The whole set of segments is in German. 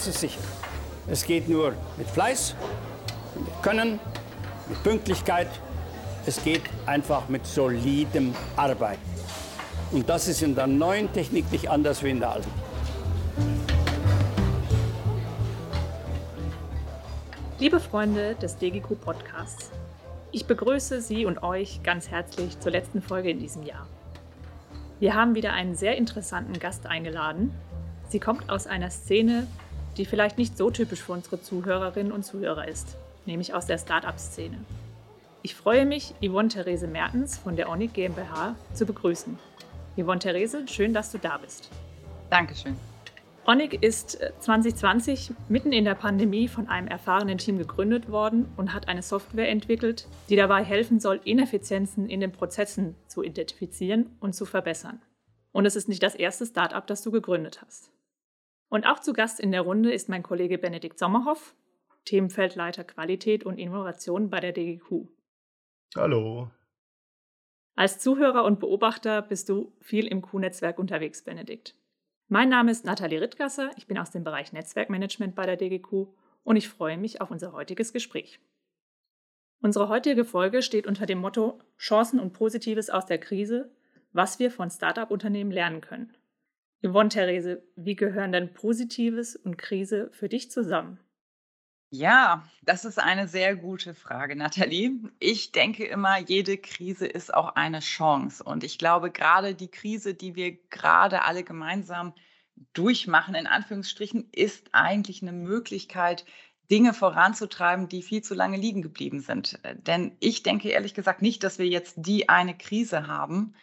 sicher, es geht nur mit Fleiß, mit Können, mit Pünktlichkeit. Es geht einfach mit solidem Arbeiten. Und das ist in der neuen Technik nicht anders wie in der alten. Liebe Freunde des DGQ Podcasts, ich begrüße Sie und euch ganz herzlich zur letzten Folge in diesem Jahr. Wir haben wieder einen sehr interessanten Gast eingeladen. Sie kommt aus einer Szene, die vielleicht nicht so typisch für unsere Zuhörerinnen und Zuhörer ist, nämlich aus der Start-up-Szene. Ich freue mich, Yvonne Therese Mertens von der Onik GmbH zu begrüßen. Yvonne Therese, schön, dass du da bist. Dankeschön. Onik ist 2020 äh, mitten in der Pandemie von einem erfahrenen Team gegründet worden und hat eine Software entwickelt, die dabei helfen soll, Ineffizienzen in den Prozessen zu identifizieren und zu verbessern. Und es ist nicht das erste Startup, das du gegründet hast. Und auch zu Gast in der Runde ist mein Kollege Benedikt Sommerhoff, Themenfeldleiter Qualität und Innovation bei der DGQ. Hallo. Als Zuhörer und Beobachter bist du viel im Q-Netzwerk unterwegs, Benedikt. Mein Name ist Nathalie Rittgasser, ich bin aus dem Bereich Netzwerkmanagement bei der DGQ und ich freue mich auf unser heutiges Gespräch. Unsere heutige Folge steht unter dem Motto Chancen und Positives aus der Krise, was wir von Start-up-Unternehmen lernen können. Yvonne Therese, wie gehören denn Positives und Krise für dich zusammen? Ja, das ist eine sehr gute Frage, Nathalie. Ich denke immer, jede Krise ist auch eine Chance. Und ich glaube, gerade die Krise, die wir gerade alle gemeinsam durchmachen, in Anführungsstrichen, ist eigentlich eine Möglichkeit, Dinge voranzutreiben, die viel zu lange liegen geblieben sind. Denn ich denke ehrlich gesagt nicht, dass wir jetzt die eine Krise haben,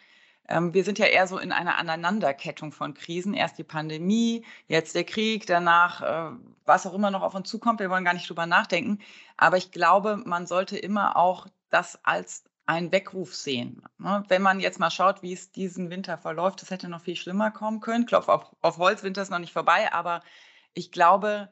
wir sind ja eher so in einer Aneinanderkettung von Krisen. Erst die Pandemie, jetzt der Krieg, danach äh, was auch immer noch auf uns zukommt. Wir wollen gar nicht drüber nachdenken. Aber ich glaube, man sollte immer auch das als einen Weckruf sehen. Ne? Wenn man jetzt mal schaut, wie es diesen Winter verläuft, das hätte noch viel schlimmer kommen können. Klopf auf, auf Holz, Winter ist noch nicht vorbei, aber ich glaube,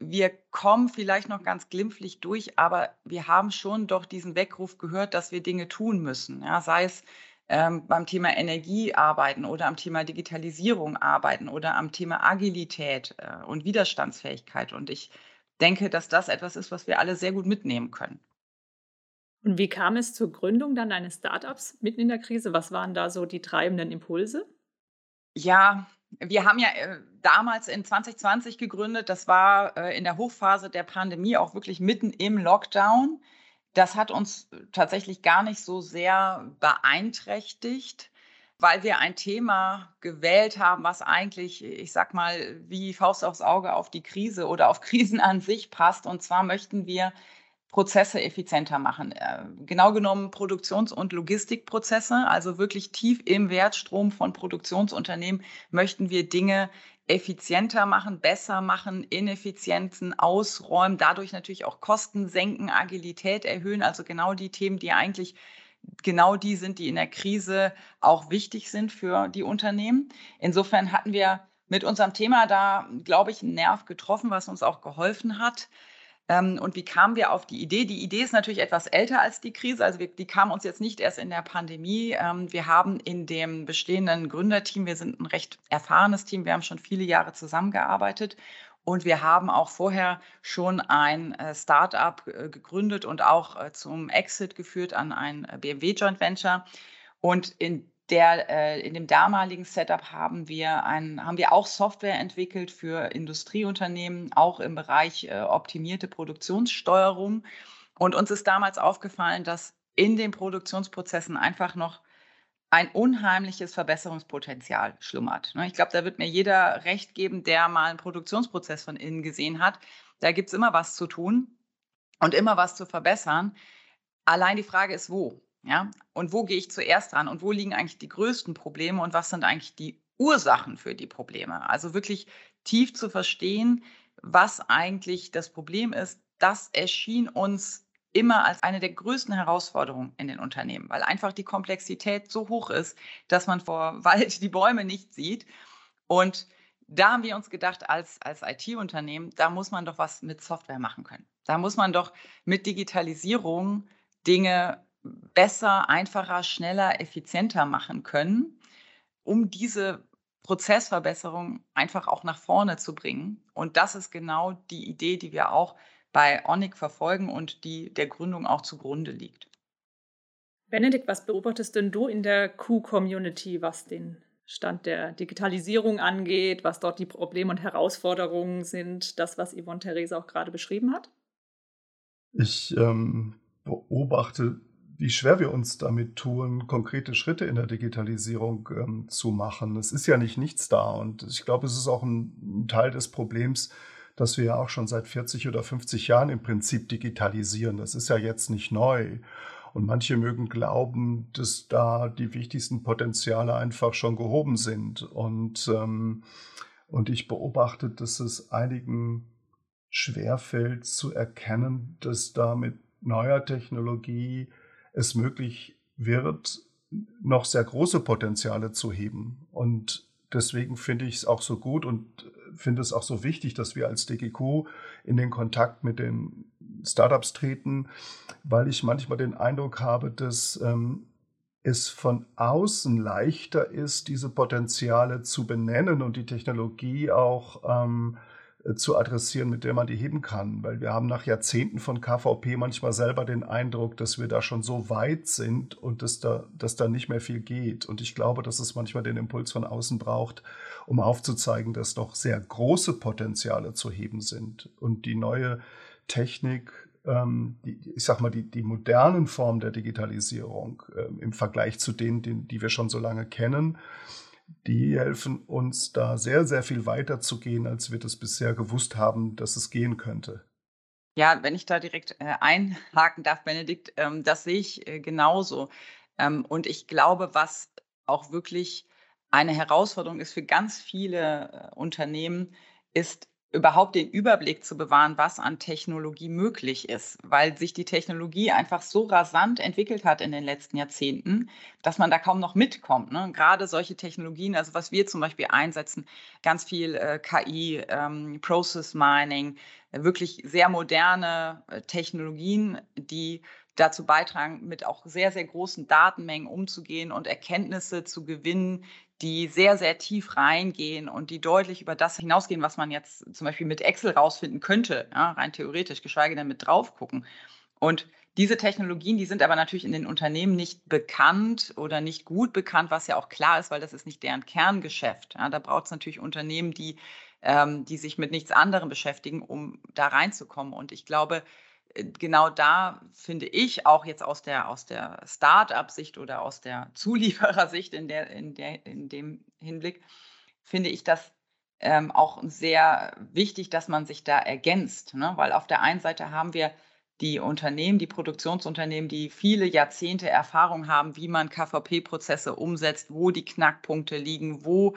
wir kommen vielleicht noch ganz glimpflich durch, aber wir haben schon doch diesen Weckruf gehört, dass wir Dinge tun müssen. Ja, sei es ähm, beim Thema Energie arbeiten oder am Thema Digitalisierung arbeiten oder am Thema Agilität äh, und Widerstandsfähigkeit. Und ich denke, dass das etwas ist, was wir alle sehr gut mitnehmen können. Und wie kam es zur Gründung dann eines Startups mitten in der Krise? Was waren da so die treibenden Impulse? Ja, wir haben ja äh, damals in 2020 gegründet. Das war äh, in der Hochphase der Pandemie auch wirklich mitten im Lockdown. Das hat uns tatsächlich gar nicht so sehr beeinträchtigt, weil wir ein Thema gewählt haben, was eigentlich, ich sag mal, wie Faust aufs Auge auf die Krise oder auf Krisen an sich passt. Und zwar möchten wir Prozesse effizienter machen. Äh, genau genommen Produktions- und Logistikprozesse, also wirklich tief im Wertstrom von Produktionsunternehmen möchten wir Dinge effizienter machen, besser machen, Ineffizienzen ausräumen, dadurch natürlich auch Kosten senken, Agilität erhöhen, also genau die Themen, die eigentlich genau die sind, die in der Krise auch wichtig sind für die Unternehmen. Insofern hatten wir mit unserem Thema da, glaube ich, einen Nerv getroffen, was uns auch geholfen hat. Ähm, und wie kamen wir auf die Idee? Die Idee ist natürlich etwas älter als die Krise. Also wir, die kam uns jetzt nicht erst in der Pandemie. Ähm, wir haben in dem bestehenden Gründerteam, wir sind ein recht erfahrenes Team, wir haben schon viele Jahre zusammengearbeitet. Und wir haben auch vorher schon ein äh, Start-up äh, gegründet und auch äh, zum Exit geführt an ein BMW Joint Venture. Und in der, äh, in dem damaligen Setup haben wir, ein, haben wir auch Software entwickelt für Industrieunternehmen, auch im Bereich äh, optimierte Produktionssteuerung. Und uns ist damals aufgefallen, dass in den Produktionsprozessen einfach noch ein unheimliches Verbesserungspotenzial schlummert. Ne? Ich glaube, da wird mir jeder recht geben, der mal einen Produktionsprozess von innen gesehen hat. Da gibt es immer was zu tun und immer was zu verbessern. Allein die Frage ist, wo? Ja, und wo gehe ich zuerst ran und wo liegen eigentlich die größten Probleme und was sind eigentlich die Ursachen für die Probleme? Also wirklich tief zu verstehen, was eigentlich das Problem ist, das erschien uns immer als eine der größten Herausforderungen in den Unternehmen, weil einfach die Komplexität so hoch ist, dass man vor Wald die Bäume nicht sieht. Und da haben wir uns gedacht, als, als IT-Unternehmen, da muss man doch was mit Software machen können. Da muss man doch mit Digitalisierung Dinge besser, einfacher, schneller, effizienter machen können, um diese Prozessverbesserung einfach auch nach vorne zu bringen. Und das ist genau die Idee, die wir auch bei Onic verfolgen und die der Gründung auch zugrunde liegt. Benedikt, was beobachtest denn du in der Q-Community, was den Stand der Digitalisierung angeht, was dort die Probleme und Herausforderungen sind, das, was Yvonne Therese auch gerade beschrieben hat? Ich ähm, beobachte, wie schwer wir uns damit tun, konkrete Schritte in der Digitalisierung ähm, zu machen. Es ist ja nicht nichts da und ich glaube, es ist auch ein, ein Teil des Problems, dass wir ja auch schon seit 40 oder 50 Jahren im Prinzip digitalisieren. Das ist ja jetzt nicht neu. Und manche mögen glauben, dass da die wichtigsten Potenziale einfach schon gehoben sind. Und, ähm, und ich beobachte, dass es einigen schwerfällt zu erkennen, dass da mit neuer Technologie es möglich wird, noch sehr große Potenziale zu heben. Und deswegen finde ich es auch so gut und finde es auch so wichtig, dass wir als DGQ in den Kontakt mit den Startups treten, weil ich manchmal den Eindruck habe, dass ähm, es von außen leichter ist, diese Potenziale zu benennen und die Technologie auch ähm, äh, zu adressieren, mit der man die heben kann. Weil wir haben nach Jahrzehnten von KVP manchmal selber den Eindruck, dass wir da schon so weit sind und dass da, dass da nicht mehr viel geht. Und ich glaube, dass es manchmal den Impuls von außen braucht, um aufzuzeigen, dass noch sehr große Potenziale zu heben sind. Und die neue Technik, ähm, die, ich sag mal, die, die modernen Formen der Digitalisierung ähm, im Vergleich zu denen, die, die wir schon so lange kennen, die helfen uns da sehr, sehr viel weiter zu gehen, als wir das bisher gewusst haben, dass es gehen könnte. Ja, wenn ich da direkt äh, einhaken darf, Benedikt, ähm, das sehe ich äh, genauso. Ähm, und ich glaube, was auch wirklich eine Herausforderung ist für ganz viele äh, Unternehmen, ist überhaupt den Überblick zu bewahren, was an Technologie möglich ist, weil sich die Technologie einfach so rasant entwickelt hat in den letzten Jahrzehnten, dass man da kaum noch mitkommt. Ne? Gerade solche Technologien, also was wir zum Beispiel einsetzen, ganz viel äh, KI, ähm, Process Mining, wirklich sehr moderne äh, Technologien, die dazu beitragen, mit auch sehr, sehr großen Datenmengen umzugehen und Erkenntnisse zu gewinnen, die sehr, sehr tief reingehen und die deutlich über das hinausgehen, was man jetzt zum Beispiel mit Excel rausfinden könnte, ja, rein theoretisch, geschweige denn mit drauf gucken. Und diese Technologien, die sind aber natürlich in den Unternehmen nicht bekannt oder nicht gut bekannt, was ja auch klar ist, weil das ist nicht deren Kerngeschäft. Ja, da braucht es natürlich Unternehmen, die, ähm, die sich mit nichts anderem beschäftigen, um da reinzukommen. Und ich glaube, genau da finde ich auch jetzt aus der, aus der Start-up-Sicht oder aus der Zulieferersicht in, der, in, der, in dem Hinblick, finde ich das ähm, auch sehr wichtig, dass man sich da ergänzt. Ne? Weil auf der einen Seite haben wir die Unternehmen, die Produktionsunternehmen, die viele Jahrzehnte Erfahrung haben, wie man KVP-Prozesse umsetzt, wo die Knackpunkte liegen, wo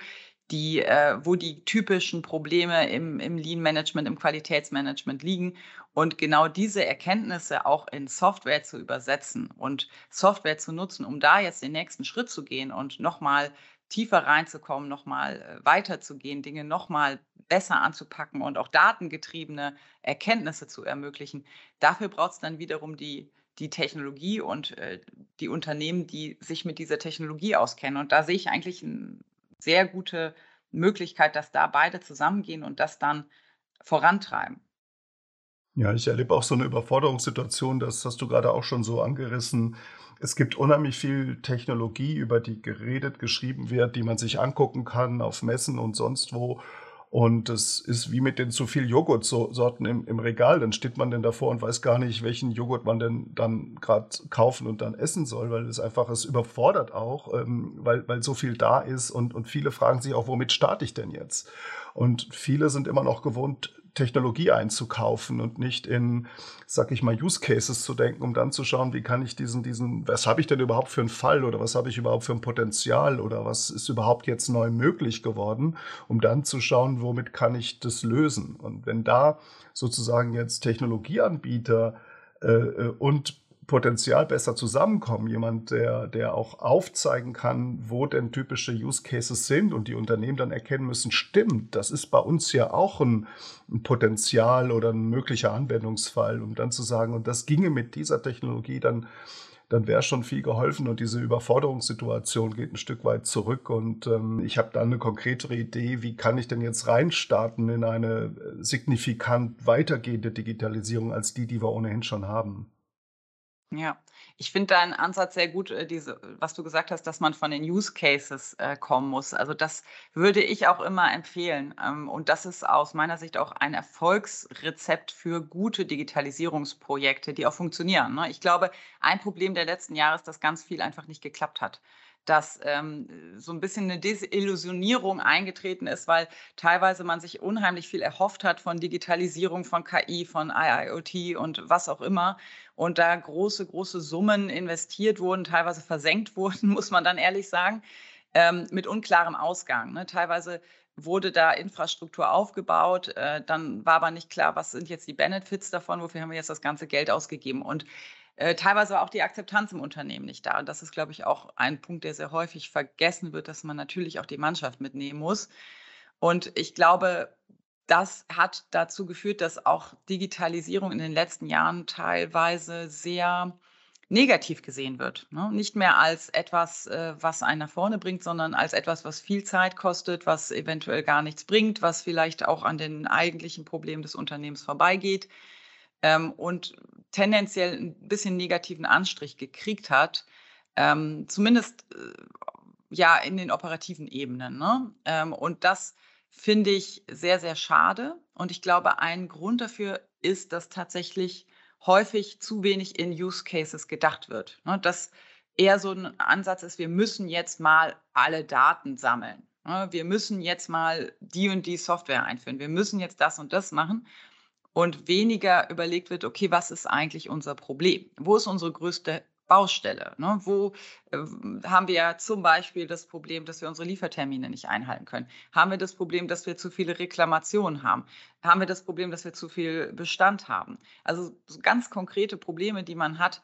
die, äh, wo die typischen Probleme im, im Lean-Management, im Qualitätsmanagement liegen und genau diese Erkenntnisse auch in Software zu übersetzen und Software zu nutzen, um da jetzt den nächsten Schritt zu gehen und nochmal tiefer reinzukommen, nochmal äh, weiterzugehen, Dinge nochmal besser anzupacken und auch datengetriebene Erkenntnisse zu ermöglichen. Dafür braucht es dann wiederum die, die Technologie und äh, die Unternehmen, die sich mit dieser Technologie auskennen. Und da sehe ich eigentlich ein sehr gute Möglichkeit, dass da beide zusammengehen und das dann vorantreiben. Ja, ich erlebe auch so eine Überforderungssituation, das hast du gerade auch schon so angerissen. Es gibt unheimlich viel Technologie, über die geredet, geschrieben wird, die man sich angucken kann auf Messen und sonst wo. Und das ist wie mit den zu viel Joghurtsorten im, im Regal. Dann steht man denn davor und weiß gar nicht, welchen Joghurt man denn dann gerade kaufen und dann essen soll, weil es einfach es überfordert auch, ähm, weil, weil so viel da ist. Und, und viele fragen sich auch, womit starte ich denn jetzt? Und viele sind immer noch gewohnt, Technologie einzukaufen und nicht in, sag ich mal, Use Cases zu denken, um dann zu schauen, wie kann ich diesen, diesen, was habe ich denn überhaupt für einen Fall oder was habe ich überhaupt für ein Potenzial oder was ist überhaupt jetzt neu möglich geworden, um dann zu schauen, womit kann ich das lösen. Und wenn da sozusagen jetzt Technologieanbieter äh, äh und Potenzial besser zusammenkommen. Jemand, der, der auch aufzeigen kann, wo denn typische Use Cases sind und die Unternehmen dann erkennen müssen, stimmt, das ist bei uns ja auch ein, ein Potenzial oder ein möglicher Anwendungsfall, um dann zu sagen, und das ginge mit dieser Technologie dann dann wäre schon viel geholfen und diese Überforderungssituation geht ein Stück weit zurück und ähm, ich habe dann eine konkretere Idee, wie kann ich denn jetzt reinstarten in eine signifikant weitergehende Digitalisierung als die, die wir ohnehin schon haben. Ja, ich finde deinen Ansatz sehr gut, äh, diese, was du gesagt hast, dass man von den Use Cases äh, kommen muss. Also das würde ich auch immer empfehlen. Ähm, und das ist aus meiner Sicht auch ein Erfolgsrezept für gute Digitalisierungsprojekte, die auch funktionieren. Ne? Ich glaube, ein Problem der letzten Jahre ist, dass ganz viel einfach nicht geklappt hat dass ähm, so ein bisschen eine Desillusionierung eingetreten ist, weil teilweise man sich unheimlich viel erhofft hat von Digitalisierung, von KI, von IIoT und was auch immer. Und da große, große Summen investiert wurden, teilweise versenkt wurden, muss man dann ehrlich sagen, ähm, mit unklarem Ausgang. Ne? Teilweise wurde da Infrastruktur aufgebaut, äh, dann war aber nicht klar, was sind jetzt die Benefits davon, wofür haben wir jetzt das ganze Geld ausgegeben. Und äh, teilweise auch die Akzeptanz im Unternehmen nicht da. Und das ist, glaube ich, auch ein Punkt, der sehr häufig vergessen wird, dass man natürlich auch die Mannschaft mitnehmen muss. Und ich glaube, das hat dazu geführt, dass auch Digitalisierung in den letzten Jahren teilweise sehr negativ gesehen wird. Ne? Nicht mehr als etwas, äh, was einen nach vorne bringt, sondern als etwas, was viel Zeit kostet, was eventuell gar nichts bringt, was vielleicht auch an den eigentlichen Problemen des Unternehmens vorbeigeht ähm, und tendenziell ein bisschen negativen Anstrich gekriegt hat, ähm, zumindest äh, ja in den operativen Ebenen. Ne? Ähm, und das finde ich sehr, sehr schade. Und ich glaube, ein Grund dafür ist, dass tatsächlich häufig zu wenig in Use Cases gedacht wird. Ne? Dass eher so ein Ansatz ist, wir müssen jetzt mal alle Daten sammeln. Ne? Wir müssen jetzt mal die und die Software einführen. Wir müssen jetzt das und das machen und weniger überlegt wird, okay, was ist eigentlich unser Problem? Wo ist unsere größte Baustelle? Ne? Wo äh, haben wir ja zum Beispiel das Problem, dass wir unsere Liefertermine nicht einhalten können? Haben wir das Problem, dass wir zu viele Reklamationen haben? Haben wir das Problem, dass wir zu viel Bestand haben? Also so ganz konkrete Probleme, die man hat,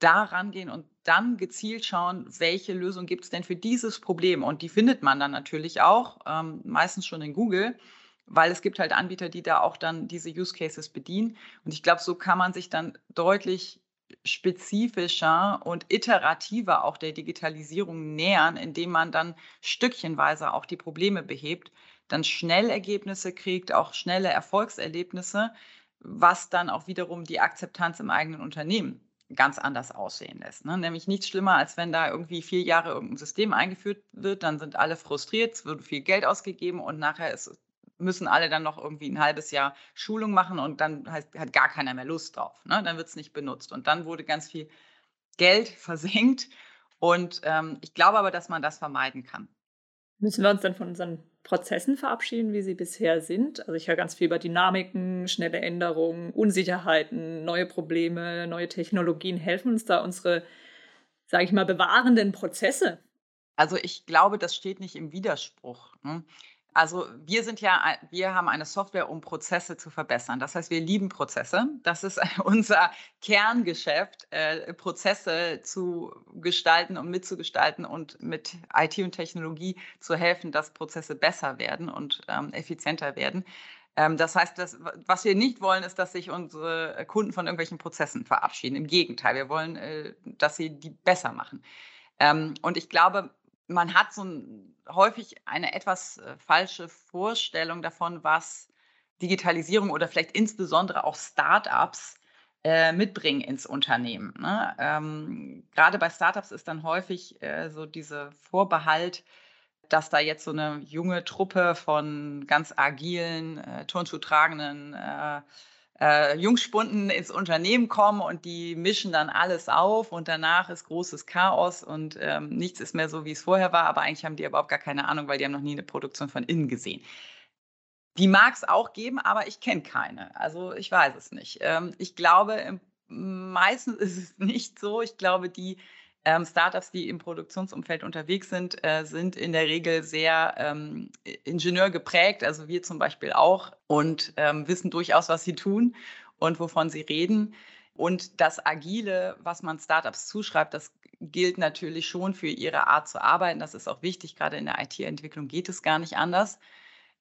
da rangehen und dann gezielt schauen, welche Lösung gibt es denn für dieses Problem? Und die findet man dann natürlich auch, ähm, meistens schon in Google weil es gibt halt Anbieter, die da auch dann diese Use Cases bedienen. Und ich glaube, so kann man sich dann deutlich spezifischer und iterativer auch der Digitalisierung nähern, indem man dann stückchenweise auch die Probleme behebt, dann schnell Ergebnisse kriegt, auch schnelle Erfolgserlebnisse, was dann auch wiederum die Akzeptanz im eigenen Unternehmen ganz anders aussehen lässt. Ne? Nämlich nichts schlimmer, als wenn da irgendwie vier Jahre irgendein System eingeführt wird, dann sind alle frustriert, es wird viel Geld ausgegeben und nachher ist müssen alle dann noch irgendwie ein halbes Jahr Schulung machen und dann heißt, hat gar keiner mehr Lust drauf. Ne? Dann wird es nicht benutzt. Und dann wurde ganz viel Geld versenkt. Und ähm, ich glaube aber, dass man das vermeiden kann. Müssen wir uns dann von unseren Prozessen verabschieden, wie sie bisher sind? Also ich höre ganz viel über Dynamiken, schnelle Änderungen, Unsicherheiten, neue Probleme, neue Technologien. Helfen uns da unsere, sage ich mal, bewahrenden Prozesse? Also ich glaube, das steht nicht im Widerspruch. Ne? Also wir sind ja, wir haben eine Software, um Prozesse zu verbessern. Das heißt, wir lieben Prozesse. Das ist unser Kerngeschäft, äh, Prozesse zu gestalten und mitzugestalten und mit IT und Technologie zu helfen, dass Prozesse besser werden und ähm, effizienter werden. Ähm, das heißt, das, was wir nicht wollen, ist, dass sich unsere Kunden von irgendwelchen Prozessen verabschieden. Im Gegenteil, wir wollen, äh, dass sie die besser machen. Ähm, und ich glaube, man hat so ein, häufig eine etwas äh, falsche Vorstellung davon, was Digitalisierung oder vielleicht insbesondere auch Startups äh, mitbringen ins Unternehmen. Ne? Ähm, gerade bei Startups ist dann häufig äh, so dieser Vorbehalt, dass da jetzt so eine junge Truppe von ganz agilen, äh, turnschuhtragenden äh, Jungspunden ins Unternehmen kommen und die mischen dann alles auf und danach ist großes Chaos und ähm, nichts ist mehr so, wie es vorher war, aber eigentlich haben die überhaupt gar keine Ahnung, weil die haben noch nie eine Produktion von innen gesehen. Die mag es auch geben, aber ich kenne keine. Also ich weiß es nicht. Ähm, ich glaube, meistens ist es nicht so. Ich glaube, die ähm, Startups, die im Produktionsumfeld unterwegs sind, äh, sind in der Regel sehr ähm, Ingenieur geprägt, also wir zum Beispiel auch, und ähm, wissen durchaus, was sie tun und wovon sie reden. Und das Agile, was man Startups zuschreibt, das gilt natürlich schon für ihre Art zu arbeiten. Das ist auch wichtig. Gerade in der IT-Entwicklung geht es gar nicht anders.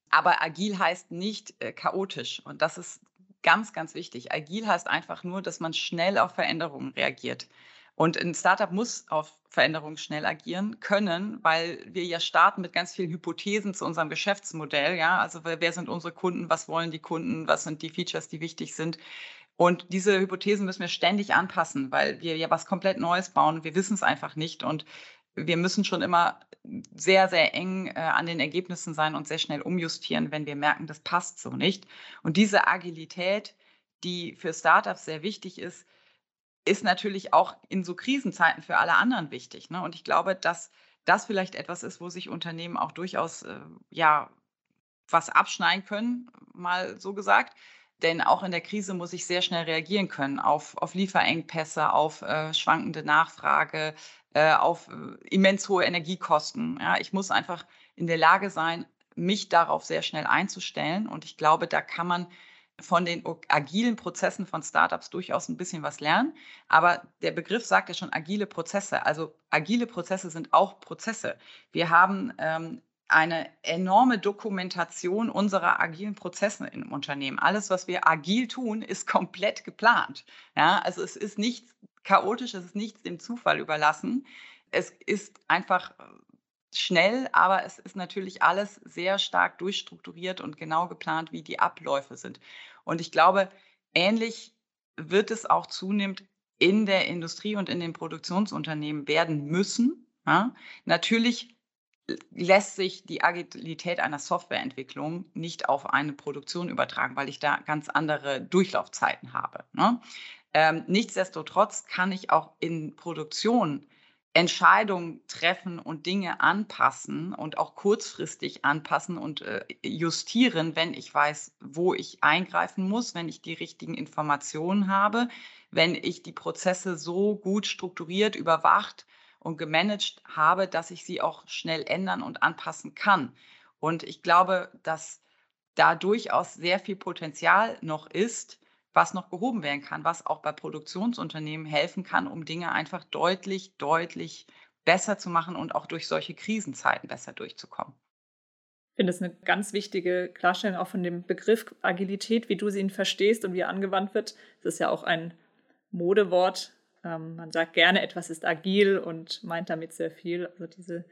Aber agil heißt nicht äh, chaotisch. Und das ist ganz, ganz wichtig. Agil heißt einfach nur, dass man schnell auf Veränderungen reagiert Und ein Startup muss auf Veränderungen schnell agieren können, weil wir ja starten mit ganz vielen Hypothesen zu unserem Geschäftsmodell. Ja, also wer sind unsere Kunden, was wollen die Kunden, was sind die Features, die wichtig sind. Und diese Hypothesen müssen wir ständig anpassen, weil wir ja was komplett Neues bauen. Wir wissen es einfach nicht. Und wir müssen schon immer sehr, sehr eng äh, an den Ergebnissen sein und sehr schnell umjustieren, wenn wir merken, das passt so nicht. Und diese Agilität, die für Startups sehr wichtig ist, ist natürlich auch in so Krisenzeiten für alle anderen wichtig. Ne? Und ich glaube, dass das vielleicht etwas ist, wo sich Unternehmen auch durchaus äh, ja was abschneiden können, mal so gesagt. Denn auch in der Krise muss ich sehr schnell reagieren können auf, auf Lieferengpässe, auf äh, schwankende Nachfrage, äh, auf äh, immens hohe Energiekosten. Ja, ich muss einfach in der Lage sein, mich darauf sehr schnell einzustellen. Und ich glaube, da kann man von den agilen Prozessen von Startups durchaus ein bisschen was lernen. Aber der Begriff sagt ja schon agile Prozesse. Also agile Prozesse sind auch Prozesse. Wir haben ähm, eine enorme Dokumentation unserer agilen Prozesse im Unternehmen. Alles, was wir agil tun, ist komplett geplant. Ja, also es ist nichts chaotisch, es ist nichts dem Zufall überlassen. Es ist einfach schnell, aber es ist natürlich alles sehr stark durchstrukturiert und genau geplant, wie die Abläufe sind. Und ich glaube, ähnlich wird es auch zunehmend in der Industrie und in den Produktionsunternehmen werden müssen. Ja? Natürlich lässt sich die Agilität einer Softwareentwicklung nicht auf eine Produktion übertragen, weil ich da ganz andere Durchlaufzeiten habe. Ne? Ähm, nichtsdestotrotz kann ich auch in Produktion Entscheidungen treffen und Dinge anpassen und auch kurzfristig anpassen und äh, justieren, wenn ich weiß, wo ich eingreifen muss, wenn ich die richtigen Informationen habe, wenn ich die Prozesse so gut strukturiert, überwacht und gemanagt habe, dass ich sie auch schnell ändern und anpassen kann. Und ich glaube, dass da durchaus sehr viel Potenzial noch ist, was noch gehoben werden kann, was auch bei Produktionsunternehmen helfen kann, um Dinge einfach deutlich, deutlich besser zu machen und auch durch solche Krisenzeiten besser durchzukommen. Ich finde es eine ganz wichtige Klarstellung auch von dem Begriff Agilität, wie du sie ihn verstehst und wie er angewandt wird. Das ist ja auch ein Modewort. Ähm, man sagt gerne, etwas ist agil und meint damit sehr viel. Also diese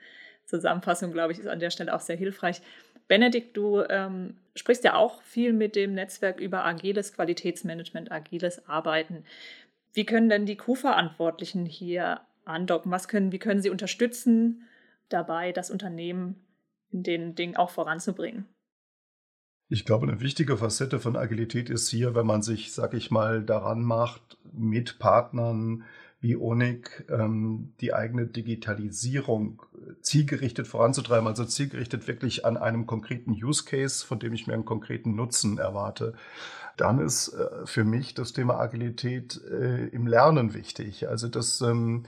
Zusammenfassung, glaube ich, ist an der Stelle auch sehr hilfreich. Benedikt, du ähm, sprichst ja auch viel mit dem Netzwerk über agiles Qualitätsmanagement, agiles Arbeiten. Wie können denn die Crew-Verantwortlichen hier andocken? Was können, wie können sie unterstützen, dabei das Unternehmen in den Dingen auch voranzubringen? Ich glaube, eine wichtige Facette von Agilität ist hier, wenn man sich, sag ich mal, daran macht, mit Partnern wie Onig ähm, die eigene Digitalisierung zielgerichtet voranzutreiben, also zielgerichtet wirklich an einem konkreten Use Case, von dem ich mir einen konkreten Nutzen erwarte. Dann ist äh, für mich das Thema Agilität äh, im Lernen wichtig. Also das, ähm,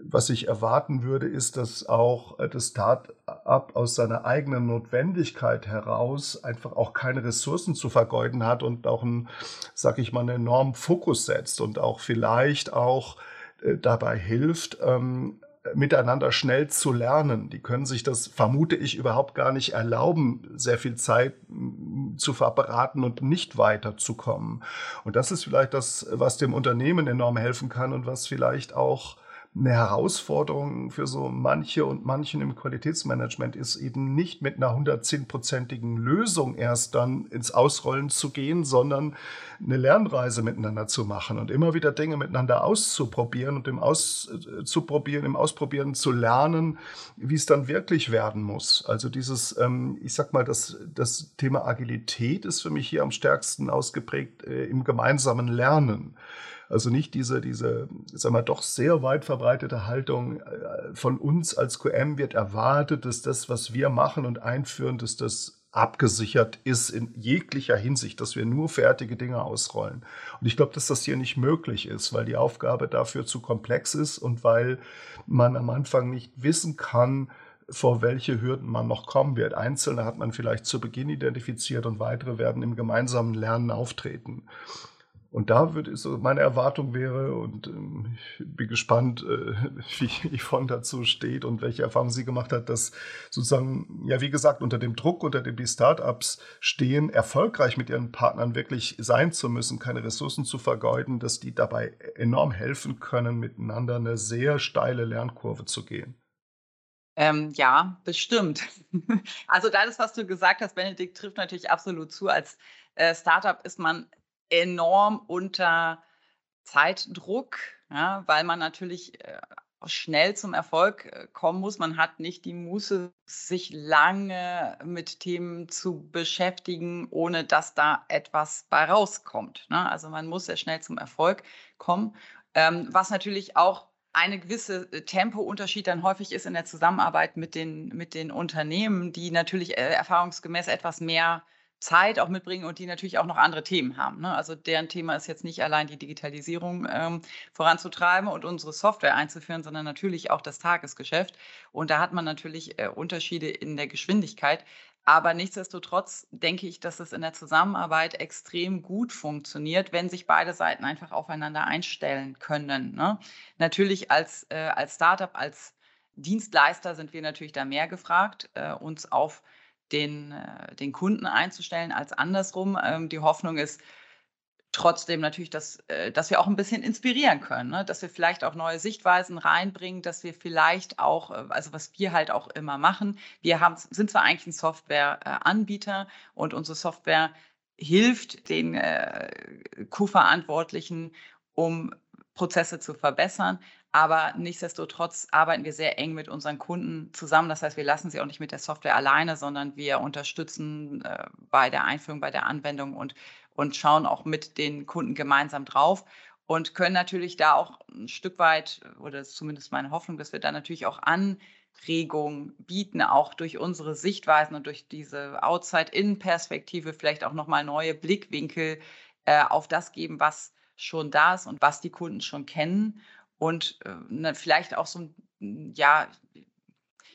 was ich erwarten würde, ist, dass auch äh, das Start-up aus seiner eigenen Notwendigkeit heraus einfach auch keine Ressourcen zu vergeuden hat und auch einen, sag ich mal, einen enormen Fokus setzt und auch vielleicht auch äh, dabei hilft, ähm, miteinander schnell zu lernen. Die können sich das, vermute ich, überhaupt gar nicht erlauben, sehr viel Zeit zu verbraten und nicht weiterzukommen. Und das ist vielleicht das, was dem Unternehmen enorm helfen kann und was vielleicht auch eine Herausforderung für so manche und manchen im Qualitätsmanagement ist eben nicht mit einer 110-prozentigen Lösung erst dann ins Ausrollen zu gehen, sondern eine Lernreise miteinander zu machen und immer wieder Dinge miteinander auszuprobieren und im Auszuprobieren, im Ausprobieren zu lernen, wie es dann wirklich werden muss. Also dieses, ähm, ich sag mal, das, das Thema Agilität ist für mich hier am stärksten ausgeprägt äh, im gemeinsamen Lernen. Also nicht diese, diese, sag mal, doch sehr weit verbreitete Haltung äh, von uns als QM wird erwartet, dass das, was wir machen und einführen, dass das abgesichert ist in jeglicher Hinsicht, dass wir nur fertige Dinge ausrollen. Und ich glaube, dass das hier nicht möglich ist, weil die Aufgabe dafür zu komplex ist und weil man am Anfang nicht wissen kann, vor welche Hürden man noch kommen wird. Einzelne hat man vielleicht zu Beginn identifiziert und weitere werden im gemeinsamen Lernen auftreten. Und da würde so meine Erwartung wäre, und ähm, ich bin gespannt, äh, wie Yvonne dazu steht und welche Erfahrungen sie gemacht hat, dass sozusagen, ja, wie gesagt, unter dem Druck, unter dem die Startups stehen, erfolgreich mit ihren Partnern wirklich sein zu müssen, keine Ressourcen zu vergeuden, dass die dabei enorm helfen können, miteinander eine sehr steile Lernkurve zu gehen. Ähm, ja, bestimmt. Also das, was du gesagt hast, Benedikt, trifft natürlich absolut zu. Als äh, Startup ist man enorm unter Zeitdruck, ja, weil man natürlich äh, schnell zum Erfolg äh, kommen muss. Man hat nicht die Muße, sich lange mit Themen zu beschäftigen, ohne dass da etwas bei rauskommt. Ne? Also man muss sehr schnell zum Erfolg kommen, ähm, was natürlich auch eine gewisse äh, Tempounterschied dann häufig ist in der Zusammenarbeit mit den, mit den Unternehmen, die natürlich äh, erfahrungsgemäß etwas mehr Zeit auch mitbringen und die natürlich auch noch andere Themen haben. Ne? Also deren Thema ist jetzt nicht allein die Digitalisierung ähm, voranzutreiben und unsere Software einzuführen, sondern natürlich auch das Tagesgeschäft. Und da hat man natürlich äh, Unterschiede in der Geschwindigkeit. Aber nichtsdestotrotz denke ich, dass es in der Zusammenarbeit extrem gut funktioniert, wenn sich beide Seiten einfach aufeinander einstellen können. Ne? Natürlich als, äh, als Startup, als Dienstleister sind wir natürlich da mehr gefragt, äh, uns auf äh, den Kunden einzustellen als andersrum. Ähm, die Hoffnung ist trotzdem natürlich, dass, äh, dass wir auch ein bisschen inspirieren können, ne? dass wir vielleicht auch neue Sichtweisen reinbringen, dass wir vielleicht auch, äh, also was wir halt auch immer machen, wir haben, sind zwar eigentlich ein Softwareanbieter und unsere Software hilft den äh, Q-Verantwortlichen, um Prozesse zu verbessern. Aber nichtsdestotrotz arbeiten wir sehr eng mit unseren Kunden zusammen. Das heißt, wir lassen sie auch nicht mit der Software alleine, sondern wir unterstützen äh, bei der Einführung, bei der Anwendung und, und schauen auch mit den Kunden gemeinsam drauf und können natürlich da auch ein Stück weit, oder das ist zumindest meine Hoffnung, dass wir da natürlich auch Anregungen bieten, auch durch unsere Sichtweisen und durch diese Outside-In-Perspektive vielleicht auch nochmal neue Blickwinkel äh, auf das geben, was schon da ist und was die Kunden schon kennen und äh, ne, vielleicht auch so ein, ja,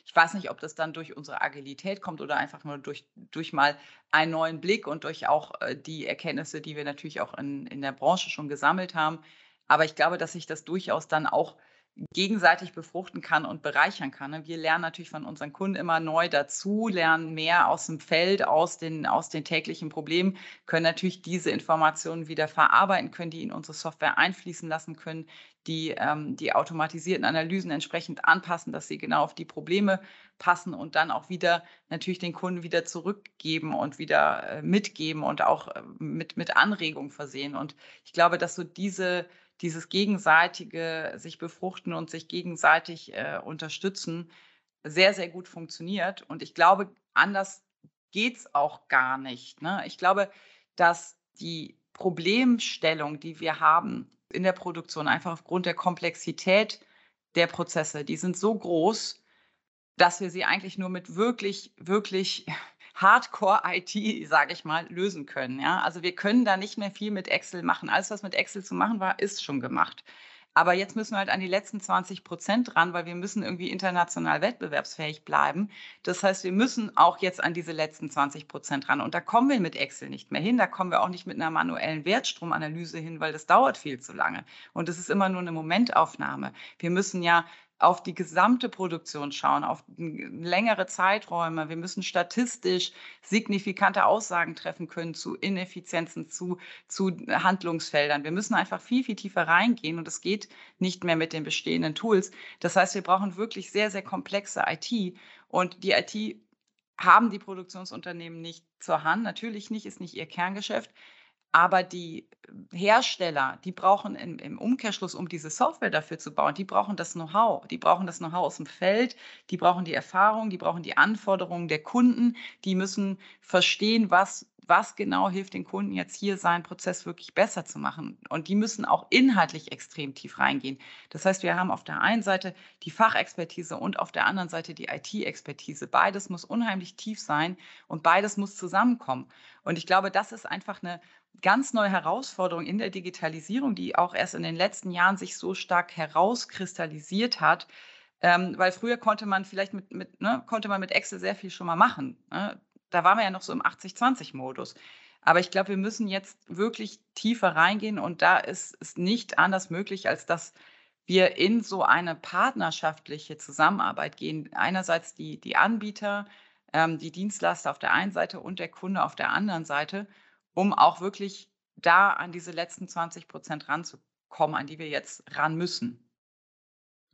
ich weiß nicht, ob das dann durch unsere Agilität kommt oder einfach nur durch, durch mal einen neuen Blick und durch auch äh, die Erkenntnisse, die wir natürlich auch in, in der Branche schon gesammelt haben. Aber ich glaube, dass sich das durchaus dann auch gegenseitig befruchten kann und bereichern kann. Ne? Wir lernen natürlich von unseren Kunden immer neu dazu, lernen mehr aus dem Feld, aus den, aus den täglichen Problemen, können natürlich diese Informationen wieder verarbeiten, können die in unsere Software einfließen lassen, können die, ähm, die automatisierten Analysen entsprechend anpassen, dass sie genau auf die Probleme passen und dann auch wieder natürlich den Kunden wieder zurückgeben und wieder äh, mitgeben und auch äh, mit, mit Anregungen versehen. Und ich glaube, dass so diese dieses gegenseitige sich befruchten und sich gegenseitig äh, unterstützen sehr, sehr gut funktioniert. Und ich glaube, anders geht es auch gar nicht. Ne? Ich glaube, dass die Problemstellung, die wir haben in der Produktion, einfach aufgrund der Komplexität der Prozesse, die sind so groß, dass wir sie eigentlich nur mit wirklich, wirklich Hardcore-IT, sage ich mal, lösen können. Ja? Also wir können da nicht mehr viel mit Excel machen. Alles, was mit Excel zu machen war, ist schon gemacht. Aber jetzt müssen wir halt an die letzten 20 Prozent ran, weil wir müssen irgendwie international wettbewerbsfähig bleiben. Das heißt, wir müssen auch jetzt an diese letzten 20 Prozent ran. Und da kommen wir mit Excel nicht mehr hin. Da kommen wir auch nicht mit einer manuellen Wertstromanalyse hin, weil das dauert viel zu lange. Und das ist immer nur eine Momentaufnahme. Wir müssen ja auf die gesamte Produktion schauen, auf längere Zeiträume. Wir müssen statistisch signifikante Aussagen treffen können zu Ineffizienzen, zu, zu Handlungsfeldern. Wir müssen einfach viel, viel tiefer reingehen und es geht nicht mehr mit den bestehenden Tools. Das heißt, wir brauchen wirklich sehr, sehr komplexe IT und die IT haben die Produktionsunternehmen nicht zur Hand. Natürlich nicht, ist nicht ihr Kerngeschäft. Aber die Hersteller, die brauchen im, im, Umkehrschluss, um diese Software dafür zu bauen, die brauchen das Know-how. Die brauchen das Know-how aus dem Feld, die brauchen die Erfahrung, die brauchen die Anforderungen der Kunden, die müssen verstehen, was was genau hilft den Kunden jetzt hier seinen Prozess wirklich besser zu machen. Und die müssen auch inhaltlich extrem tief reingehen. Das heißt, wir haben auf der einen Seite die Fachexpertise und auf der anderen Seite die IT-Expertise. Beides muss unheimlich tief sein und beides muss zusammenkommen. Und ich glaube, das ist einfach eine ganz neue Herausforderung in der Digitalisierung, die auch erst in den letzten Jahren sich so stark herauskristallisiert hat. Ähm, weil früher konnte man vielleicht mit, mit ne, konnte man mit Excel sehr viel schon mal machen. Ne? da waren wir ja noch so im 80-20-Modus. Aber ich glaube, wir müssen jetzt wirklich tiefer reingehen und da ist es nicht anders möglich, als dass wir in so eine partnerschaftliche Zusammenarbeit gehen. Einerseits die, die Anbieter, ähm, die Dienstleister auf der einen Seite und der Kunde auf der anderen Seite, um auch wirklich da an diese letzten 20 Prozent ranzukommen, an die wir jetzt ran müssen.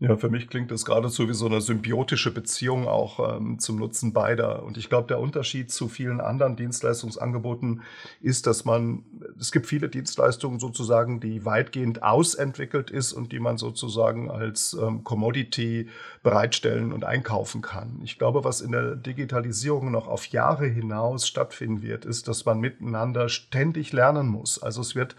Ja, für mich klingt das geradezu wie so eine symbiotische Beziehung auch ähm, zum Nutzen beider. Und ich glaube, der Unterschied zu vielen anderen Dienstleistungsangeboten ist, dass man, es gibt viele Dienstleistungen sozusagen, die weitgehend ausentwickelt ist und die man sozusagen als ähm, Commodity bereitstellen und einkaufen kann. Ich glaube, was in der Digitalisierung noch auf Jahre hinaus stattfinden wird, ist, dass man miteinander ständig lernen muss. Also es wird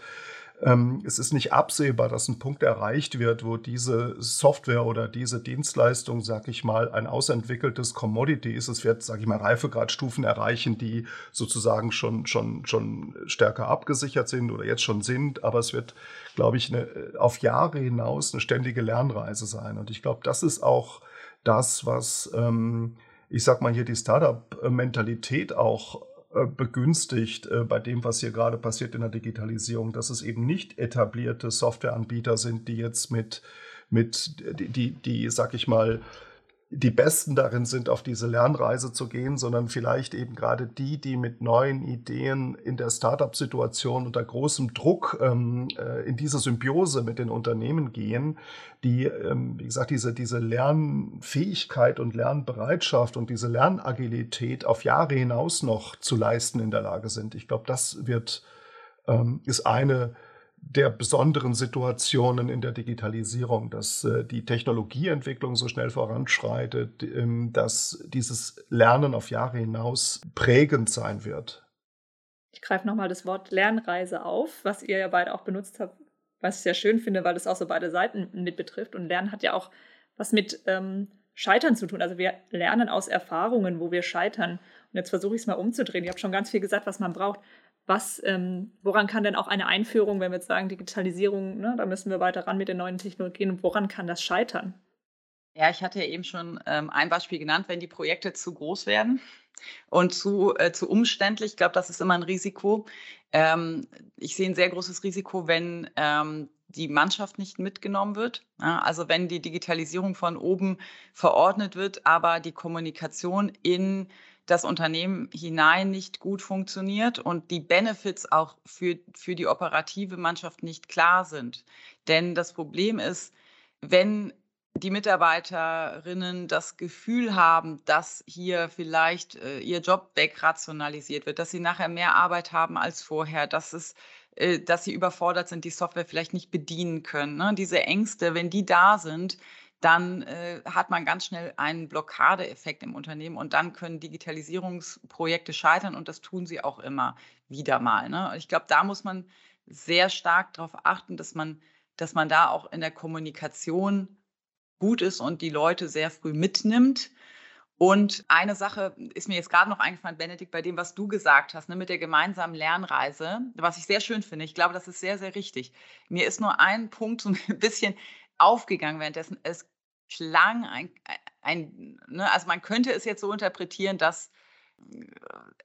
es ist nicht absehbar, dass ein Punkt erreicht wird, wo diese Software oder diese Dienstleistung, sag ich mal, ein ausentwickeltes Commodity ist. Es wird, sag ich mal, Reifegradstufen erreichen, die sozusagen schon, schon, schon stärker abgesichert sind oder jetzt schon sind. Aber es wird, glaube ich, eine, auf Jahre hinaus eine ständige Lernreise sein. Und ich glaube, das ist auch das, was, ähm, ich sag mal hier, die Startup-Mentalität auch äh, begünstigt äh, bei dem, was hier gerade passiert in der Digitalisierung, dass es eben nicht etablierte Softwareanbieter sind, die jetzt mit, mit die, die, die sag ich mal, die Besten darin sind, auf diese Lernreise zu gehen, sondern vielleicht eben gerade die, die mit neuen Ideen in der Startup-Situation unter großem Druck ähm, äh, in diese Symbiose mit den Unternehmen gehen, die, ähm, wie gesagt, diese, diese Lernfähigkeit und Lernbereitschaft und diese Lernagilität auf Jahre hinaus noch zu leisten in der Lage sind. Ich glaube, das wird, ähm, ist eine der besonderen Situationen in der Digitalisierung, dass äh, die Technologieentwicklung so schnell voranschreitet, ähm, dass dieses Lernen auf Jahre hinaus prägend sein wird. Ich greife nochmal das Wort Lernreise auf, was ihr ja beide auch benutzt habt, was ich sehr schön finde, weil es auch so beide Seiten mit betrifft. Und Lernen hat ja auch was mit ähm, Scheitern zu tun. Also wir lernen aus Erfahrungen, wo wir scheitern. Und jetzt versuche ich es mal umzudrehen. Ich habe schon ganz viel gesagt, was man braucht was, ähm, woran kann denn auch eine Einführung, wenn wir jetzt sagen Digitalisierung, ne, da müssen wir weiter ran mit den neuen Technologien, woran kann das scheitern? Ja, ich hatte ja eben schon ähm, ein Beispiel genannt, wenn die Projekte zu groß werden und zu, äh, zu umständlich. Ich glaube, das ist immer ein Risiko. Ähm, ich sehe ein sehr großes Risiko, wenn ähm, die Mannschaft nicht mitgenommen wird. Also wenn die Digitalisierung von oben verordnet wird, aber die Kommunikation in das Unternehmen hinein nicht gut funktioniert und die Benefits auch für, für die operative Mannschaft nicht klar sind. Denn das Problem ist, wenn die Mitarbeiterinnen das Gefühl haben, dass hier vielleicht äh, ihr Job wegrationalisiert wird, dass sie nachher mehr Arbeit haben als vorher, dass es äh, dass sie überfordert sind, die Software vielleicht nicht bedienen können. Ne? Diese Ängste, wenn die da sind, dann äh, hat man ganz schnell einen Blockadeeffekt im Unternehmen und dann können Digitalisierungsprojekte scheitern und das tun sie auch immer wieder mal. Ne? Ich glaube, da muss man sehr stark darauf achten, dass man, dass man da auch in der Kommunikation gut ist und die Leute sehr früh mitnimmt. Und eine Sache ist mir jetzt gerade noch eingefallen, Benedikt, bei dem, was du gesagt hast, ne, mit der gemeinsamen Lernreise, was ich sehr schön finde. Ich glaube, das ist sehr, sehr richtig. Mir ist nur ein Punkt so ein bisschen aufgegangen währenddessen. Es klang ein, ein ne, also man könnte es jetzt so interpretieren, dass äh,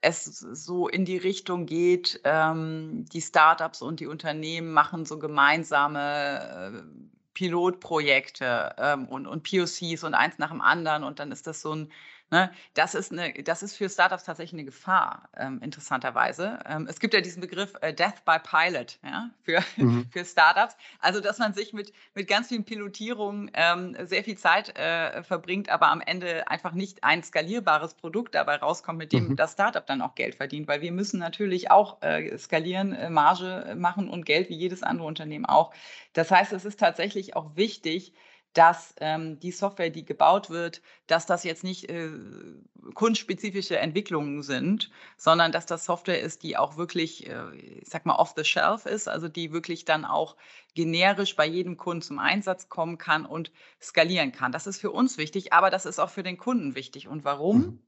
es so in die Richtung geht, ähm, die Startups und die Unternehmen machen so gemeinsame äh, Pilotprojekte ähm, und, und POCs und eins nach dem anderen und dann ist das so ein Ne? Das, ist eine, das ist für Startups tatsächlich eine Gefahr, ähm, interessanterweise. Ähm, es gibt ja diesen Begriff äh, Death by Pilot ja, für, mhm. für Startups. Also, dass man sich mit, mit ganz vielen Pilotierungen ähm, sehr viel Zeit äh, verbringt, aber am Ende einfach nicht ein skalierbares Produkt dabei rauskommt, mit dem mhm. das Startup dann auch Geld verdient. Weil wir müssen natürlich auch äh, skalieren, äh, Marge machen und Geld wie jedes andere Unternehmen auch. Das heißt, es ist tatsächlich auch wichtig, dass ähm, die Software, die gebaut wird, dass das jetzt nicht äh, kunstspezifische Entwicklungen sind, sondern dass das Software ist, die auch wirklich, äh, ich sag mal, off the shelf ist, also die wirklich dann auch generisch bei jedem Kunden zum Einsatz kommen kann und skalieren kann. Das ist für uns wichtig, aber das ist auch für den Kunden wichtig. Und warum? Mhm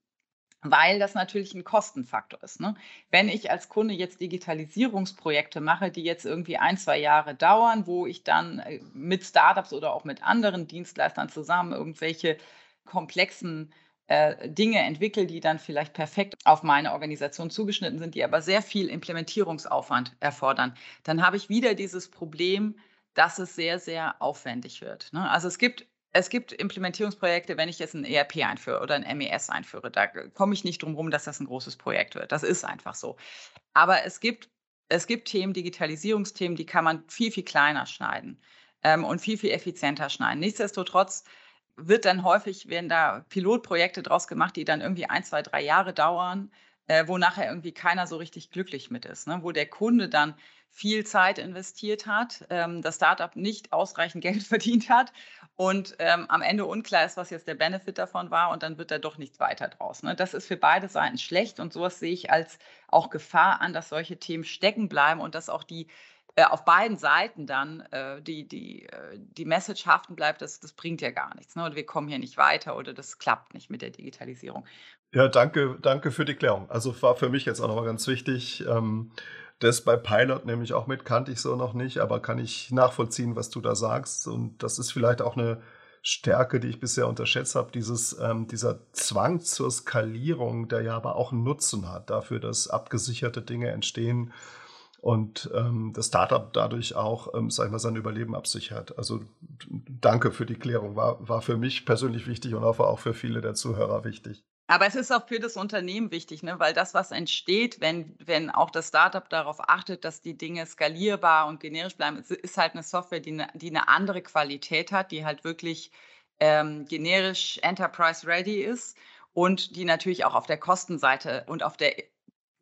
weil das natürlich ein Kostenfaktor ist. Ne? Wenn ich als Kunde jetzt Digitalisierungsprojekte mache, die jetzt irgendwie ein, zwei Jahre dauern, wo ich dann äh, mit Startups oder auch mit anderen Dienstleistern zusammen irgendwelche komplexen äh, Dinge entwickle, die dann vielleicht perfekt auf meine Organisation zugeschnitten sind, die aber sehr viel Implementierungsaufwand erfordern, dann habe ich wieder dieses Problem, dass es sehr, sehr aufwendig wird. Ne? Also es gibt es gibt Implementierungsprojekte, wenn ich jetzt ein ERP einführe oder ein MES einführe, da komme ich nicht drum herum, dass das ein großes Projekt wird. Das ist einfach so. Aber es gibt, es gibt Themen, Digitalisierungsthemen, die kann man viel, viel kleiner schneiden ähm, und viel, viel effizienter schneiden. Nichtsdestotrotz wird dann häufig, werden da Pilotprojekte draus gemacht, die dann irgendwie ein, zwei, drei Jahre dauern, äh, wo nachher irgendwie keiner so richtig glücklich mit ist, ne? wo der Kunde dann viel Zeit investiert hat, ähm, das Startup nicht ausreichend Geld verdient hat und ähm, am Ende unklar ist, was jetzt der Benefit davon war und dann wird da doch nichts weiter draus. Ne? Das ist für beide Seiten schlecht und sowas sehe ich als auch Gefahr an, dass solche Themen stecken bleiben und dass auch die äh, auf beiden Seiten dann äh, die, die, äh, die Message haften bleibt, das, das bringt ja gar nichts. Ne? Oder wir kommen hier nicht weiter oder das klappt nicht mit der Digitalisierung. Ja, danke, danke für die Klärung. Also war für mich jetzt auch nochmal ganz wichtig. Ähm, das bei Pilot nämlich auch mit, kannte ich so noch nicht, aber kann ich nachvollziehen, was du da sagst. Und das ist vielleicht auch eine Stärke, die ich bisher unterschätzt habe, dieses, ähm, dieser Zwang zur Skalierung, der ja aber auch einen Nutzen hat, dafür, dass abgesicherte Dinge entstehen und ähm, das Startup dadurch auch, ähm, sag ich mal, sein Überleben absichert. Also danke für die Klärung, war, war für mich persönlich wichtig und auch für viele der Zuhörer wichtig. Aber es ist auch für das Unternehmen wichtig, ne? weil das, was entsteht, wenn, wenn auch das Startup darauf achtet, dass die Dinge skalierbar und generisch bleiben, ist halt eine Software, die eine, die eine andere Qualität hat, die halt wirklich ähm, generisch enterprise-ready ist und die natürlich auch auf der Kostenseite und auf der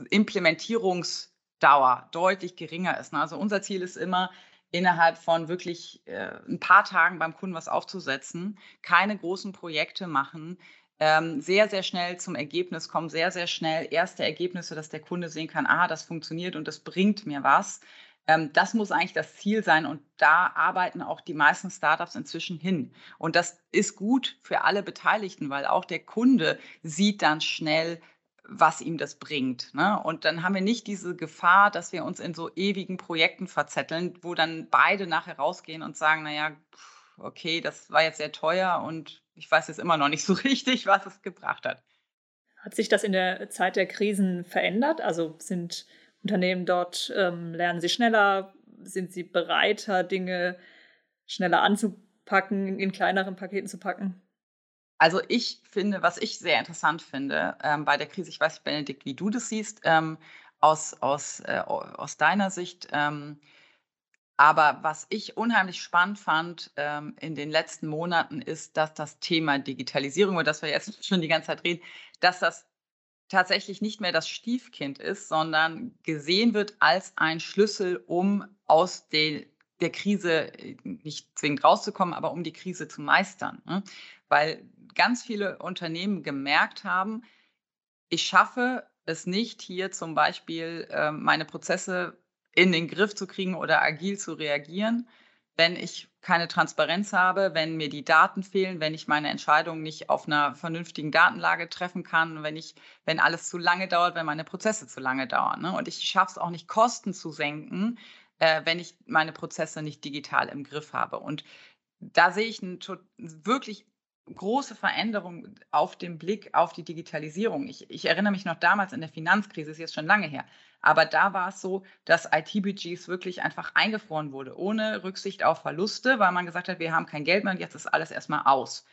Implementierungsdauer deutlich geringer ist. Ne? Also unser Ziel ist immer, innerhalb von wirklich äh, ein paar Tagen beim Kunden was aufzusetzen, keine großen Projekte machen, ähm, sehr, sehr schnell zum Ergebnis kommen, sehr, sehr schnell erste Ergebnisse, dass der Kunde sehen kann, ah, das funktioniert und das bringt mir was. Ähm, das muss eigentlich das Ziel sein und da arbeiten auch die meisten Startups inzwischen hin. Und das ist gut für alle Beteiligten, weil auch der Kunde sieht dann schnell, was ihm das bringt. Ne? Und dann haben wir nicht diese Gefahr, dass wir uns in so ewigen Projekten verzetteln, wo dann beide nachher rausgehen und sagen, naja, okay, das war jetzt sehr teuer und ich weiß jetzt immer noch nicht so richtig, was es gebracht hat. Hat sich das in der Zeit der Krisen verändert? Also sind Unternehmen dort, ähm, lernen sie schneller, sind sie bereiter, Dinge schneller anzupacken, in kleineren Paketen zu packen? Also ich finde, was ich sehr interessant finde ähm, bei der Krise, ich weiß nicht, Benedikt, wie du das siehst, ähm, aus, aus, äh, aus deiner Sicht, ähm, aber was ich unheimlich spannend fand ähm, in den letzten Monaten ist, dass das Thema Digitalisierung, über das wir jetzt schon die ganze Zeit reden, dass das tatsächlich nicht mehr das Stiefkind ist, sondern gesehen wird als ein Schlüssel, um aus der, der Krise äh, nicht zwingend rauszukommen, aber um die Krise zu meistern. Ne? Weil ganz viele Unternehmen gemerkt haben, ich schaffe es nicht, hier zum Beispiel äh, meine Prozesse in den Griff zu kriegen oder agil zu reagieren, wenn ich keine Transparenz habe, wenn mir die Daten fehlen, wenn ich meine Entscheidungen nicht auf einer vernünftigen Datenlage treffen kann, wenn ich, wenn alles zu lange dauert, wenn meine Prozesse zu lange dauern. Ne? Und ich schaffe es auch nicht, Kosten zu senken, äh, wenn ich meine Prozesse nicht digital im Griff habe. Und da sehe ich eine wirklich große Veränderung auf dem Blick auf die Digitalisierung. Ich, ich, erinnere mich noch damals in der Finanzkrise, ist jetzt schon lange her, aber da war es so, dass IT-Budgets wirklich einfach eingefroren wurde, ohne Rücksicht auf Verluste, weil man gesagt hat, wir haben kein Geld mehr und jetzt ist alles erstmal aus.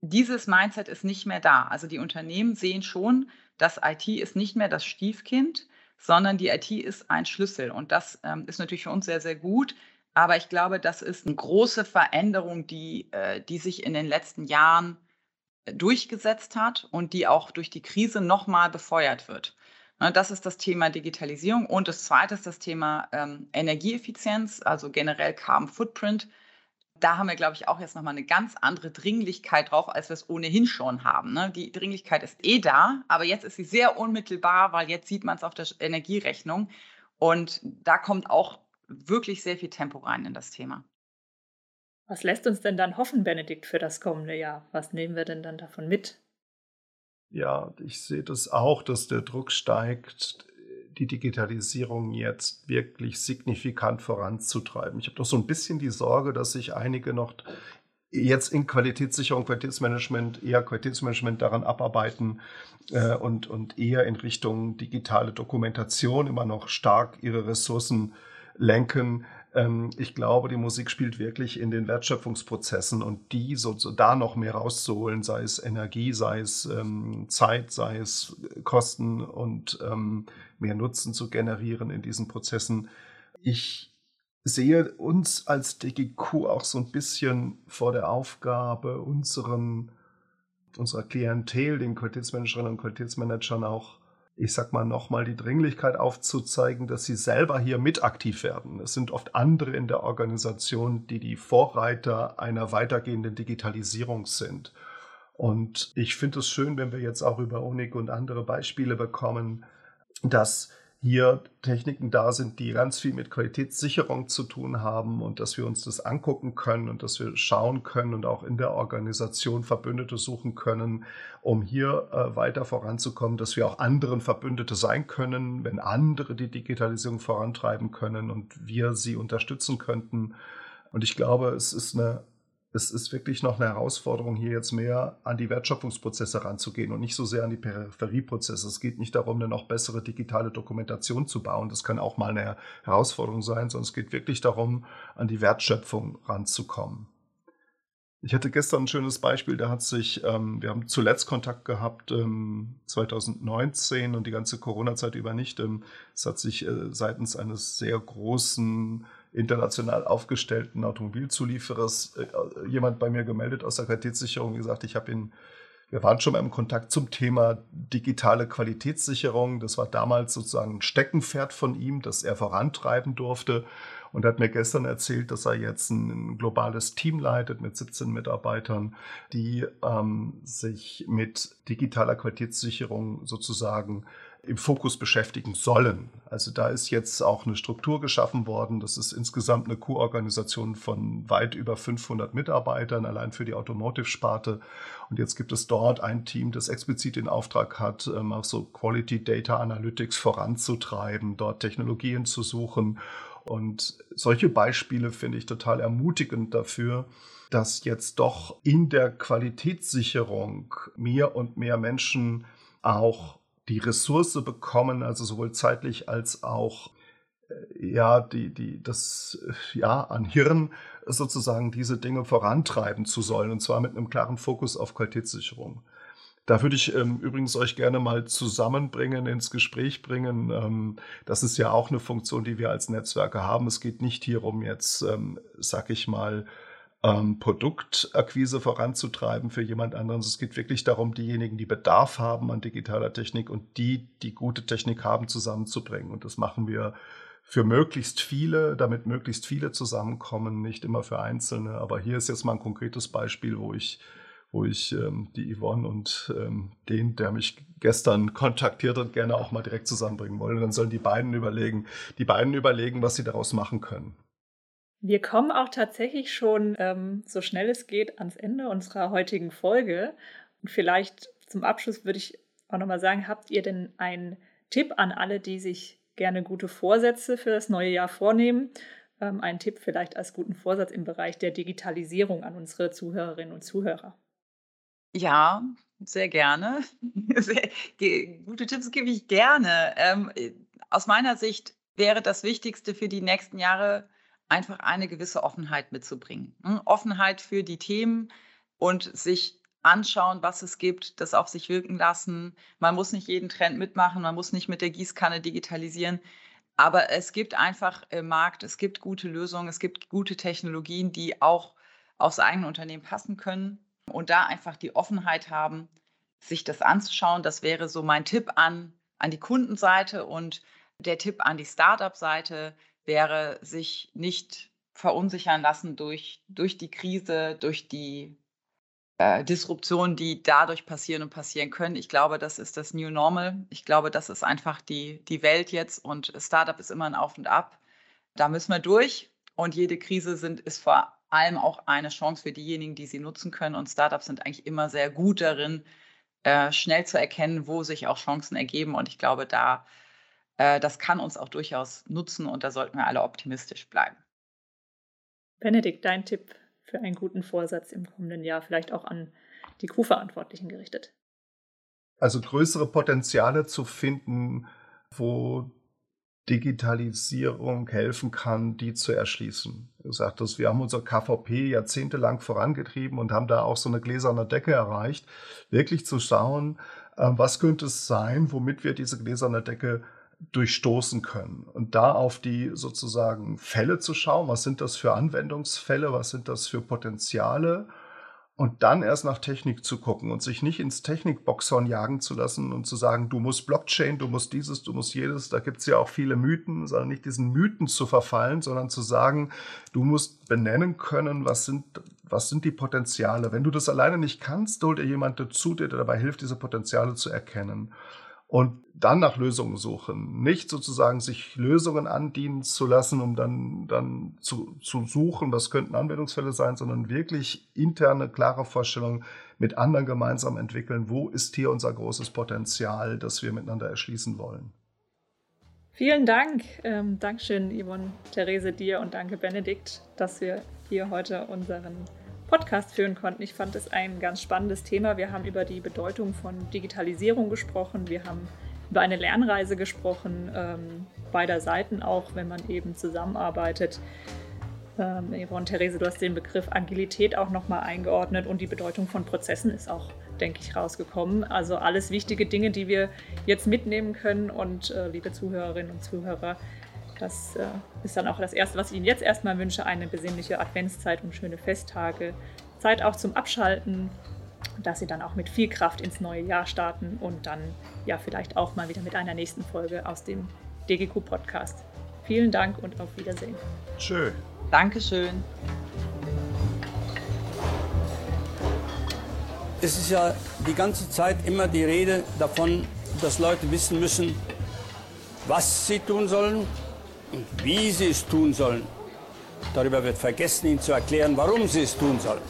Dieses Mindset ist nicht mehr da. Also die Unternehmen sehen schon, dass IT ist nicht mehr das Stiefkind, sondern die IT ist ein Schlüssel. Und das ähm, ist natürlich für uns sehr, sehr gut, aber ich glaube, das ist eine große Veränderung, die, äh, die sich in den letzten Jahren äh, durchgesetzt hat und die auch durch die Krise nochmal befeuert wird. Ne, das ist das Thema Digitalisierung. Und das zweite ist das Thema ähm, Energieeffizienz, also generell Carbon Footprint. Da haben wir, glaube ich, auch jetzt nochmal eine ganz andere Dringlichkeit drauf, als wir es ohnehin schon haben. Ne? Die Dringlichkeit ist eh da, aber jetzt ist sie sehr unmittelbar, weil jetzt sieht man es auf der Energierechnung. Und da kommt auch wirklich sehr viel Tempo rein in das Thema. Was lässt uns denn dann hoffen, Benedikt, für das kommende Jahr? Was nehmen wir denn dann davon mit? Ja, ich sehe das auch, dass der Druck steigt, die Digitalisierung jetzt wirklich signifikant voranzutreiben. Ich habe doch so ein bisschen die Sorge, dass sich einige noch jetzt in Qualitätssicherung, Qualitätsmanagement, eher Qualitätsmanagement daran abarbeiten äh, und, und eher in Richtung digitale Dokumentation immer noch stark ihre Ressourcen lenken. Ähm, ich glaube, die Musik spielt wirklich in den Wertschöpfungsprozessen und die so, so da noch mehr rauszuholen, sei es Energie, sei es ähm, Zeit, sei es Kosten und ähm, mehr Nutzen zu generieren in diesen Prozessen. Ich sehe uns als DGQ auch so ein bisschen vor der Aufgabe, unseren, unserer Klientel, den Qualitätsmanagerinnen und Qualitätsmanagern auch, ich sag mal, nochmal die Dringlichkeit aufzuzeigen, dass sie selber hier mit aktiv werden. Es sind oft andere in der Organisation, die die Vorreiter einer weitergehenden Digitalisierung sind. Und ich finde es schön, wenn wir jetzt auch über UNIC und andere Beispiele bekommen, dass hier Techniken da sind, die ganz viel mit Qualitätssicherung zu tun haben und dass wir uns das angucken können und dass wir schauen können und auch in der Organisation Verbündete suchen können, um hier äh, weiter voranzukommen, dass wir auch anderen Verbündete sein können, wenn andere die Digitalisierung vorantreiben können und wir sie unterstützen könnten. Und ich glaube, es ist eine es ist wirklich noch eine Herausforderung, hier jetzt mehr an die Wertschöpfungsprozesse ranzugehen und nicht so sehr an die Peripherieprozesse. Es geht nicht darum, eine noch bessere digitale Dokumentation zu bauen. Das kann auch mal eine Herausforderung sein, sondern es geht wirklich darum, an die Wertschöpfung ranzukommen. Ich hatte gestern ein schönes Beispiel, da hat sich, ähm, wir haben zuletzt Kontakt gehabt ähm, 2019 und die ganze Corona-Zeit über nicht. Ähm, es hat sich äh, seitens eines sehr großen international aufgestellten Automobilzulieferers äh, jemand bei mir gemeldet aus der Qualitätssicherung, gesagt, ich habe ihn, wir waren schon mal im Kontakt zum Thema digitale Qualitätssicherung. Das war damals sozusagen ein Steckenpferd von ihm, das er vorantreiben durfte. Und hat mir gestern erzählt, dass er jetzt ein globales Team leitet mit 17 Mitarbeitern, die ähm, sich mit digitaler Qualitätssicherung sozusagen im Fokus beschäftigen sollen. Also da ist jetzt auch eine Struktur geschaffen worden. Das ist insgesamt eine Q-Organisation von weit über 500 Mitarbeitern, allein für die Automotive-Sparte. Und jetzt gibt es dort ein Team, das explizit den Auftrag hat, ähm, auch so Quality Data Analytics voranzutreiben, dort Technologien zu suchen. Und solche Beispiele finde ich total ermutigend dafür, dass jetzt doch in der Qualitätssicherung mehr und mehr Menschen auch die Ressource bekommen, also sowohl zeitlich als auch äh, ja, die, die, das, äh, ja, an Hirn sozusagen diese Dinge vorantreiben zu sollen, und zwar mit einem klaren Fokus auf Qualitätssicherung. Da würde ich ähm, übrigens euch gerne mal zusammenbringen, ins Gespräch bringen. Ähm, das ist ja auch eine Funktion, die wir als Netzwerke haben. Es geht nicht hier um jetzt, ähm, sag ich mal, ähm, Produktakquise voranzutreiben für jemand anderen. Es geht wirklich darum, diejenigen, die Bedarf haben an digitaler Technik und die, die gute Technik haben, zusammenzubringen. Und das machen wir für möglichst viele, damit möglichst viele zusammenkommen, nicht immer für Einzelne. Aber hier ist jetzt mal ein konkretes Beispiel, wo ich, wo ich ähm, die Yvonne und ähm, den, der mich gestern kontaktiert hat, gerne auch mal direkt zusammenbringen wollen. Und dann sollen die beiden überlegen, die beiden überlegen, was sie daraus machen können. Wir kommen auch tatsächlich schon, ähm, so schnell es geht, ans Ende unserer heutigen Folge. Und vielleicht zum Abschluss würde ich auch nochmal sagen, habt ihr denn einen Tipp an alle, die sich gerne gute Vorsätze für das neue Jahr vornehmen? Ähm, einen Tipp vielleicht als guten Vorsatz im Bereich der Digitalisierung an unsere Zuhörerinnen und Zuhörer. Ja, sehr gerne. Sehr, gute Tipps gebe ich gerne. Ähm, aus meiner Sicht wäre das Wichtigste für die nächsten Jahre einfach eine gewisse Offenheit mitzubringen. Hm, Offenheit für die Themen und sich anschauen, was es gibt, das auf sich wirken lassen. Man muss nicht jeden Trend mitmachen, man muss nicht mit der Gießkanne digitalisieren. Aber es gibt einfach im Markt, es gibt gute Lösungen, es gibt gute Technologien, die auch aufs eigene Unternehmen passen können und da einfach die Offenheit haben, sich das anzuschauen. Das wäre so mein Tipp an, an die Kundenseite und der Tipp an die Startup-Seite, wäre, sich nicht verunsichern lassen durch, durch die Krise, durch die äh, Disruptionen, die dadurch passieren und passieren können. Ich glaube, das ist das New Normal. Ich glaube, das ist einfach die, die Welt jetzt und Startup ist immer ein Auf und Ab. Da müssen wir durch und jede Krise sind, ist vor allem auch eine Chance für diejenigen, die sie nutzen können. Und Startups sind eigentlich immer sehr gut darin, äh, schnell zu erkennen, wo sich auch Chancen ergeben. Und ich glaube, da das kann uns auch durchaus nutzen und da sollten wir alle optimistisch bleiben. Benedikt, dein Tipp für einen guten Vorsatz im kommenden Jahr, vielleicht auch an die Crew-Verantwortlichen gerichtet? Also größere Potenziale zu finden, wo Digitalisierung helfen kann, die zu erschließen. Du sagtest, wir haben unser KVP jahrzehntelang vorangetrieben und haben da auch so eine gläserne Decke erreicht. Wirklich zu schauen, ähm, was könnte es sein, womit wir diese gläserne Decke durchstoßen können. Und da auf die sozusagen Fälle zu schauen, was sind das für Anwendungsfälle, was sind das für Potenziale und dann erst nach Technik zu gucken und sich nicht ins Technikboxhorn jagen zu lassen und zu sagen, du musst Blockchain, du musst dieses, du musst jedes, da gibt es ja auch viele Mythen, sondern nicht diesen Mythen zu verfallen, sondern zu sagen, du musst benennen können, was sind, was sind die Potenziale. Wenn du das alleine nicht kannst, hol dir jemand dazu, der dir dabei hilft, diese Potenziale zu erkennen und dann nach Lösungen suchen. Nicht sozusagen sich Lösungen andienen zu lassen, um dann, dann zu, zu suchen, was könnten Anwendungsfälle sein, sondern wirklich interne, klare Vorstellungen mit anderen gemeinsam entwickeln. Wo ist hier unser großes Potenzial, das wir miteinander erschließen wollen? Vielen Dank. Ähm, Dankeschön, Yvonne, Therese, dir und danke, Benedikt, dass wir hier heute unseren Podcast führen konnten. Ich fand es ein ganz spannendes Thema. Wir haben über die Bedeutung von Digitalisierung gesprochen. Wir haben über eine Lernreise gesprochen, ähm, beider Seiten auch, wenn man eben zusammenarbeitet. Ähm, Yvonne, Therese, du hast den Begriff Agilität auch nochmal eingeordnet und die Bedeutung von Prozessen ist auch, denke ich, rausgekommen. Also alles wichtige Dinge, die wir jetzt mitnehmen können. Und äh, liebe Zuhörerinnen und Zuhörer, das äh, ist dann auch das Erste, was ich Ihnen jetzt erstmal wünsche, eine besinnliche Adventszeit und schöne Festtage. Zeit auch zum Abschalten, dass Sie dann auch mit viel Kraft ins neue Jahr starten und dann ja vielleicht auch mal wieder mit einer nächsten Folge aus dem DGQ Podcast. Vielen Dank und auf Wiedersehen. Schön. Dankeschön. Es ist ja die ganze Zeit immer die Rede davon, dass Leute wissen müssen, was sie tun sollen und wie sie es tun sollen. Darüber wird vergessen, ihnen zu erklären, warum sie es tun sollen.